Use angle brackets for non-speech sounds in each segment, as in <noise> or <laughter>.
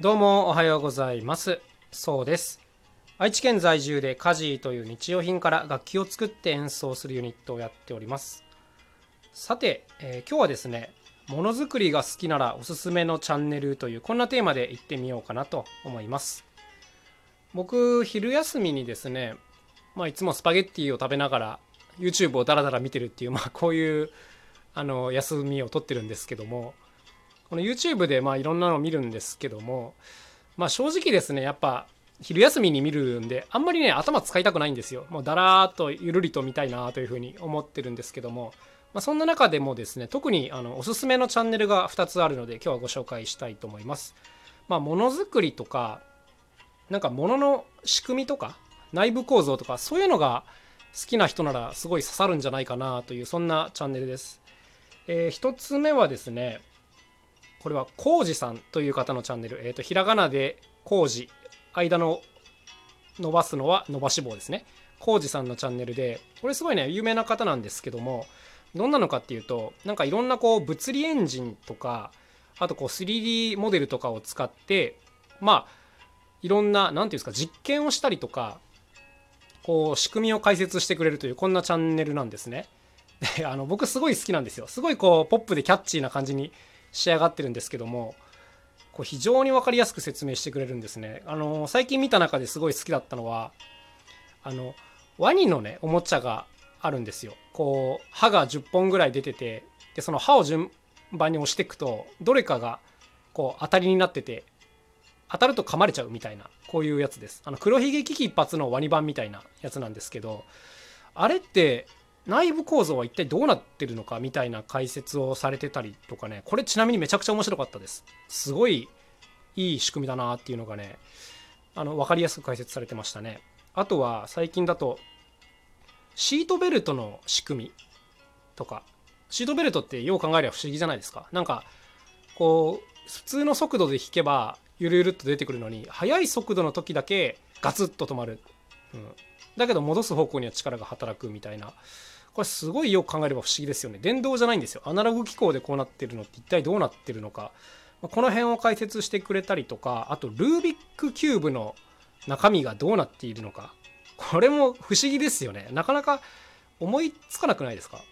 どうもおはようございます。そうです。愛知県在住でカジーという日用品から楽器を作って演奏するユニットをやっております。さて、えー、今日はですねものづくりが好きならおすすめのチャンネルというこんなテーマでいってみようかなと思います。僕昼休みにですねまあいつもスパゲッティを食べながら YouTube をダラダラ見てるっていうまあこういうあの休みを取ってるんですけどもこの YouTube でまあいろんなのを見るんですけどもまあ正直ですねやっぱ昼休みに見るんであんまりね頭使いたくないんですよ。もうだらーっとゆるりと見たいなというふうに思ってるんですけども、まあ、そんな中でもですね特にあのおすすめのチャンネルが2つあるので今日はご紹介したいと思います。まあものづくりとかなんかものの仕組みとか内部構造とかそういうのが好きな人ならすごい刺さるんじゃないかなというそんなチャンネルです、えー、1つ目はですねこれはコウジさんという方のチャンネル、えーと、ひらがなでコウジ間の伸ばすのは伸ばし棒ですねコウジさんのチャンネルでこれすごいね有名な方なんですけどもどんなのかっていうとなんかいろんなこう物理エンジンとかあとこう 3D モデルとかを使ってまあいろんな何て言うんですか実験をしたりとかこう仕組みを解説してくれるというこんなチャンネルなんですね。であの僕すごい好きなんですよ。すごいこうポップでキャッチーな感じに仕上がってるんですけどもこう非常に分かりやすく説明してくれるんですね。あの最近見た中ですごい好きだったのはあのワニのねおもちゃがあるんですよ。こう歯が10本ぐらい出ててでその歯を順番に押していくとどれかがこう当たりになってて当たると噛まれちゃうみたいなこういうやつですあの黒ひげ危機一髪のワニ版みたいなやつなんですけどあれって内部構造は一体どうなってるのかみたいな解説をされてたりとかねこれちなみにめちゃくちゃ面白かったです。すごいいい仕組みだなっていうのがねあの分かりやすく解説されてましたね。あとは最近だとシートベルトの仕組みとかシートベルトってよう考えれば不思議じゃないですか。なんかこう普通の速度で引けばゆるゆるっと出てくるのに速い速度の時だけガツッと止まる、うん、だけど戻す方向には力が働くみたいなこれすごいよく考えれば不思議ですよね。電動じゃないんですよ。アナログ機構でこうなってるのって一体どうなってるのか。この辺を解説してくれたりとかあとルービックキューブの中身がどうなっているのか。これも不思議ですよね。なかなか思いつかなくないですか？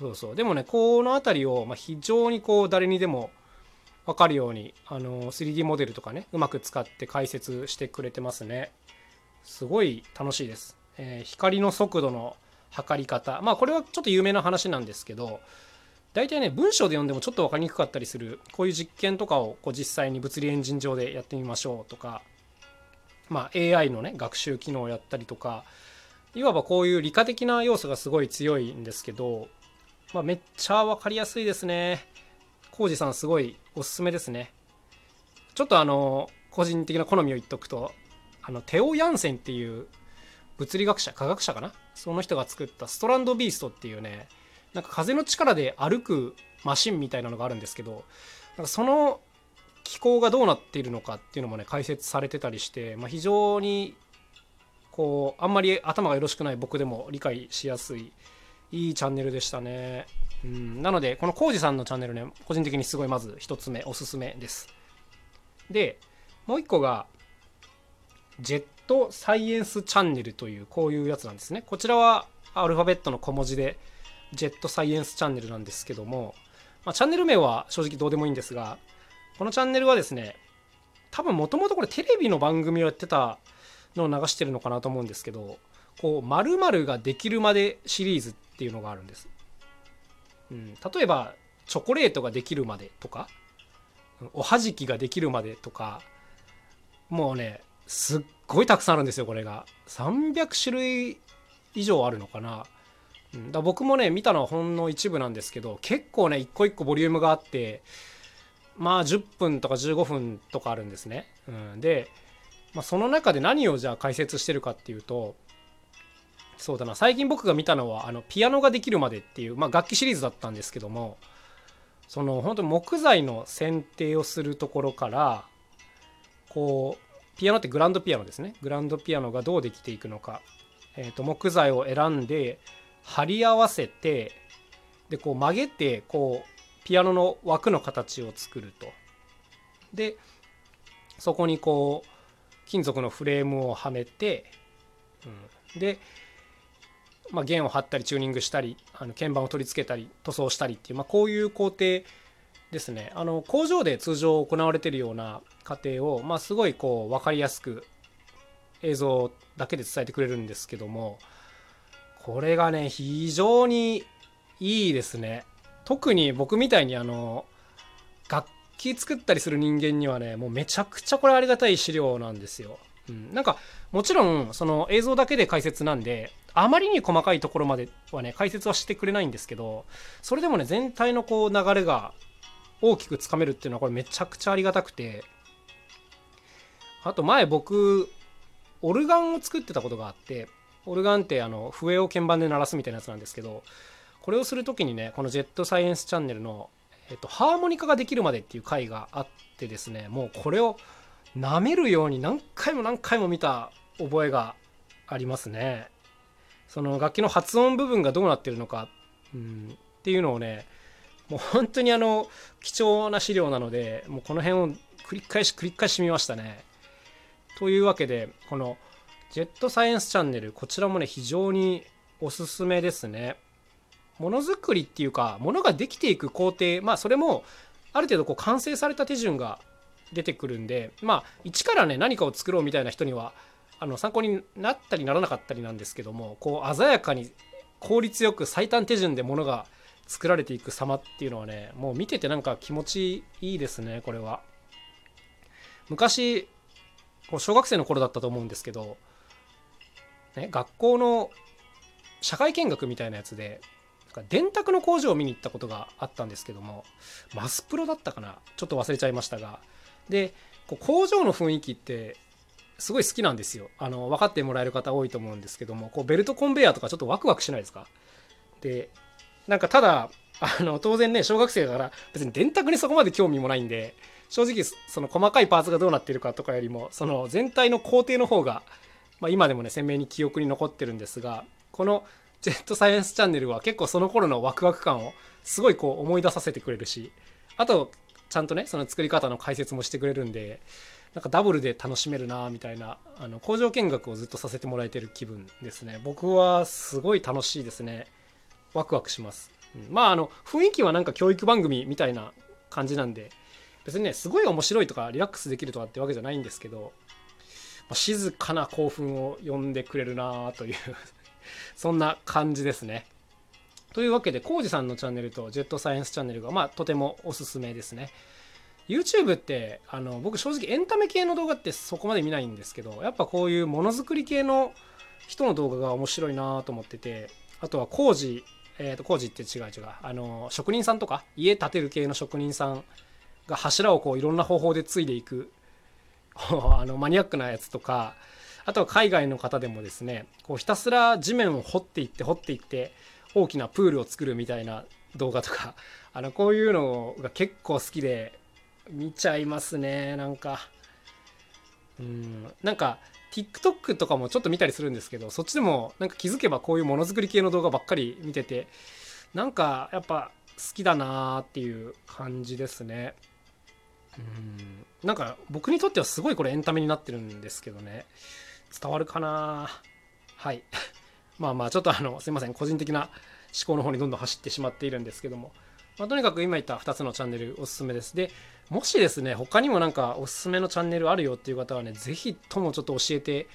そうそう。でもねこの辺りを、非常にこう誰にでも分かるようにあの 3D モデルとかねうまく使って解説してくれてますね。すごい楽しいです、えー、光の速度の測り方まあこれはちょっと有名な話なんですけど大体ね文章で読んでもちょっと分かりにくかったりするこういう実験とかをこう実際に物理エンジン上でやってみましょうとかまあ AI のね学習機能をやったりとかいわばこういう理科的な要素がすごい強いんですけど、まあ、めっちゃ分かりやすいですね。浩二さんすごいおすすめですね。ちょっとあの個人的な好みを言っとくとあのテオ・ヤンセンっていう物理学者科学者かな？その人が作ったストランドビーストっていうねなんか風の力で歩くマシンみたいなのがあるんですけどなんかその機構がどうなっているのかっていうのもね解説されてたりして、まあ、非常にこうあんまり頭がよろしくない僕でも理解しやすいいいチャンネルでしたね。うん、なのでこのコウジさんのチャンネルね個人的にすごいまず1つ目おすすめです。でもう1個がジェットサイエンスチャンネルというこういうやつなんですね。こちらはアルファベットの小文字でジェットサイエンスチャンネルなんですけども、まあ、チャンネル名は正直どうでもいいんですが、このチャンネルはですね、多分もともとこれテレビの番組をやってたのを流してるのかなと思うんですけど、こう、〇〇ができるまでシリーズっていうのがあるんです。うん、例えば、チョコレートができるまでとか、おはじきができるまでとか、もうね、すっごいたくさんあるんですよこれが。300種類以上あるのかな、うん、だ僕もね見たのはほんの一部なんですけど結構ね一個一個ボリュームがあってまあ10分とか15分とかあるんですね、うん、で、まあ、その中で何をじゃあ解説してるかっていうとそうだな最近僕が見たのはあのピアノができるまでっていう、まあ、楽器シリーズだったんですけどもその本当に木材の剪定をするところからこうピアノってグランドピアノですね。グランドピアノがどうできていくのか、えー、と木材を選んで貼り合わせてでこう曲げてこうピアノの枠の形を作ると。でそこにこう金属のフレームをはめて、うん、で、まあ、弦を張ったりチューニングしたりあの鍵盤を取り付けたり塗装したりっていう、まあ、こういう工程ですね。あの工場で通常行われているような過程を、まあ、すごいこう分かりやすく映像だけで伝えてくれるんですけどもこれがね非常にいいですね。特に僕みたいにあの楽器作ったりする人間にはねもうめちゃくちゃこれありがたい資料なんですよ、うん、なんかもちろんその映像だけで解説なんであまりに細かいところまではね解説はしてくれないんですけどそれでもね全体のこう流れが大きくつかめるっていうのはこれめちゃくちゃありがたくて。あと前僕オルガンを作ってたことがあってオルガンってあの笛を鍵盤で鳴らすみたいなやつなんですけどこれをする時にねこのジェットサイエンスチャンネルの、えっと、ハーモニカができるまでっていう回があってですねもうこれを舐めるように何回も何回も見た覚えがありますね。その楽器の発音部分がどうなってるのか、うん、っていうのをねもう本当にあの貴重な資料なのでもうこの辺を繰り返し繰り返し見ましたね。というわけでこのジェットサイエンスチャンネルこちらもね非常におすすめですね。ものづくりっていうかものができていく工程まあそれもある程度こう完成された手順が出てくるんでまあ一からね何かを作ろうみたいな人にはあの参考になったりならなかったりなんですけどもこう鮮やかに効率よく最短手順でものが作られていく様っていうのはねもう見ててなんか気持ちいいですねこれは。昔こう小学生の頃だったと思うんですけど、ね、学校の社会見学みたいなやつで電卓の工場を見に行ったことがあったんですけどもマスプロだったかなちょっと忘れちゃいましたが。でこう工場の雰囲気ってすごい好きなんですよ。あの分かってもらえる方多いと思うんですけどもこうベルトコンベヤーとかちょっとワクワクしないですか？でなんかただあの当然ね小学生だから別に電卓にそこまで興味もないんで正直その細かいパーツがどうなってるかとかよりもその全体の工程の方が、まあ、今でもね鮮明に記憶に残ってるんですがこのジェットサイエンスチャンネルは結構その頃のワクワク感をすごいこう思い出させてくれるしあとちゃんとねその作り方の解説もしてくれるんでなんかダブルで楽しめるなみたいなあの工場見学をずっとさせてもらえてる気分ですね。僕はすごい楽しいですね。ワクワクします、うん、まああの雰囲気はなんか教育番組みたいな感じなんで別にねすごい面白いとかリラックスできるとかってわけじゃないんですけど、まあ、静かな興奮を呼んでくれるなという <laughs> そんな感じですね。というわけでコウジさんのチャンネルとジェットサイエンスチャンネルがまあとてもおすすめですね。YouTube ってあの僕正直エンタメ系の動画ってそこまで見ないんですけどやっぱこういうものづくり系の人の動画が面白いなと思っててあとは工事え、ー、と工事って違う違う。あの職人さんとか家建てる系の職人さんが柱をこういろんな方法で継いでいく <laughs> あのマニアックなやつとかあとは海外の方でもですねこうひたすら地面を掘っていって掘っていって大きなプールを作るみたいな動画とか <laughs> あのこういうのが結構好きで見ちゃいますねなんか。うんなんか TikTok とかもちょっと見たりするんですけどそっちでもなんか気づけばこういうものづくり系の動画ばっかり見ててなんかやっぱ好きだなーっていう感じですね。うん。なんか僕にとってはすごいこれエンタメになってるんですけどね。伝わるかなはい。<laughs> まあまあちょっとあのすいません個人的な思考の方にどんどん走ってしまっているんですけども、まあ、とにかく今言った2つのチャンネルおすすめです。でもしですね他にもなんかおすすめのチャンネルあるよっていう方はね是非ともちょっと教えて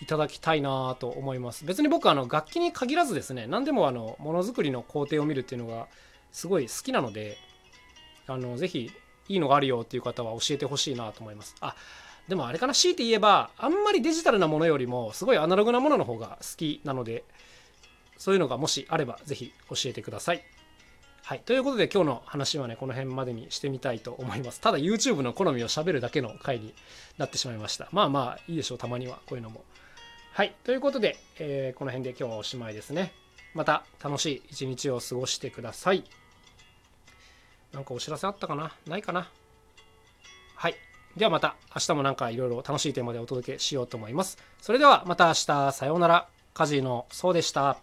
いただきたいなと思います。別に僕あの楽器に限らずですね何でもあのものづくりの工程を見るっていうのがすごい好きなのであのぜひいいのがあるよっていう方は教えてほしいなと思います。あでもあれかな強いて言えばあんまりデジタルなものよりもすごいアナログなものの方が好きなのでそういうのがもしあればぜひ教えてください。はい。ということで今日の話はね、この辺までにしてみたいと思います。ただ YouTube の好みを喋るだけの回になってしまいました。まあまあいいでしょう。たまにはこういうのも。はい。ということで、えー、この辺で今日はおしまいですね。また楽しい一日を過ごしてください。なんかお知らせあったかな？ないかな？はい。ではまた明日もなんかいろいろ楽しいテーマでお届けしようと思います。それではまた明日、さようなら。カジのそうでした。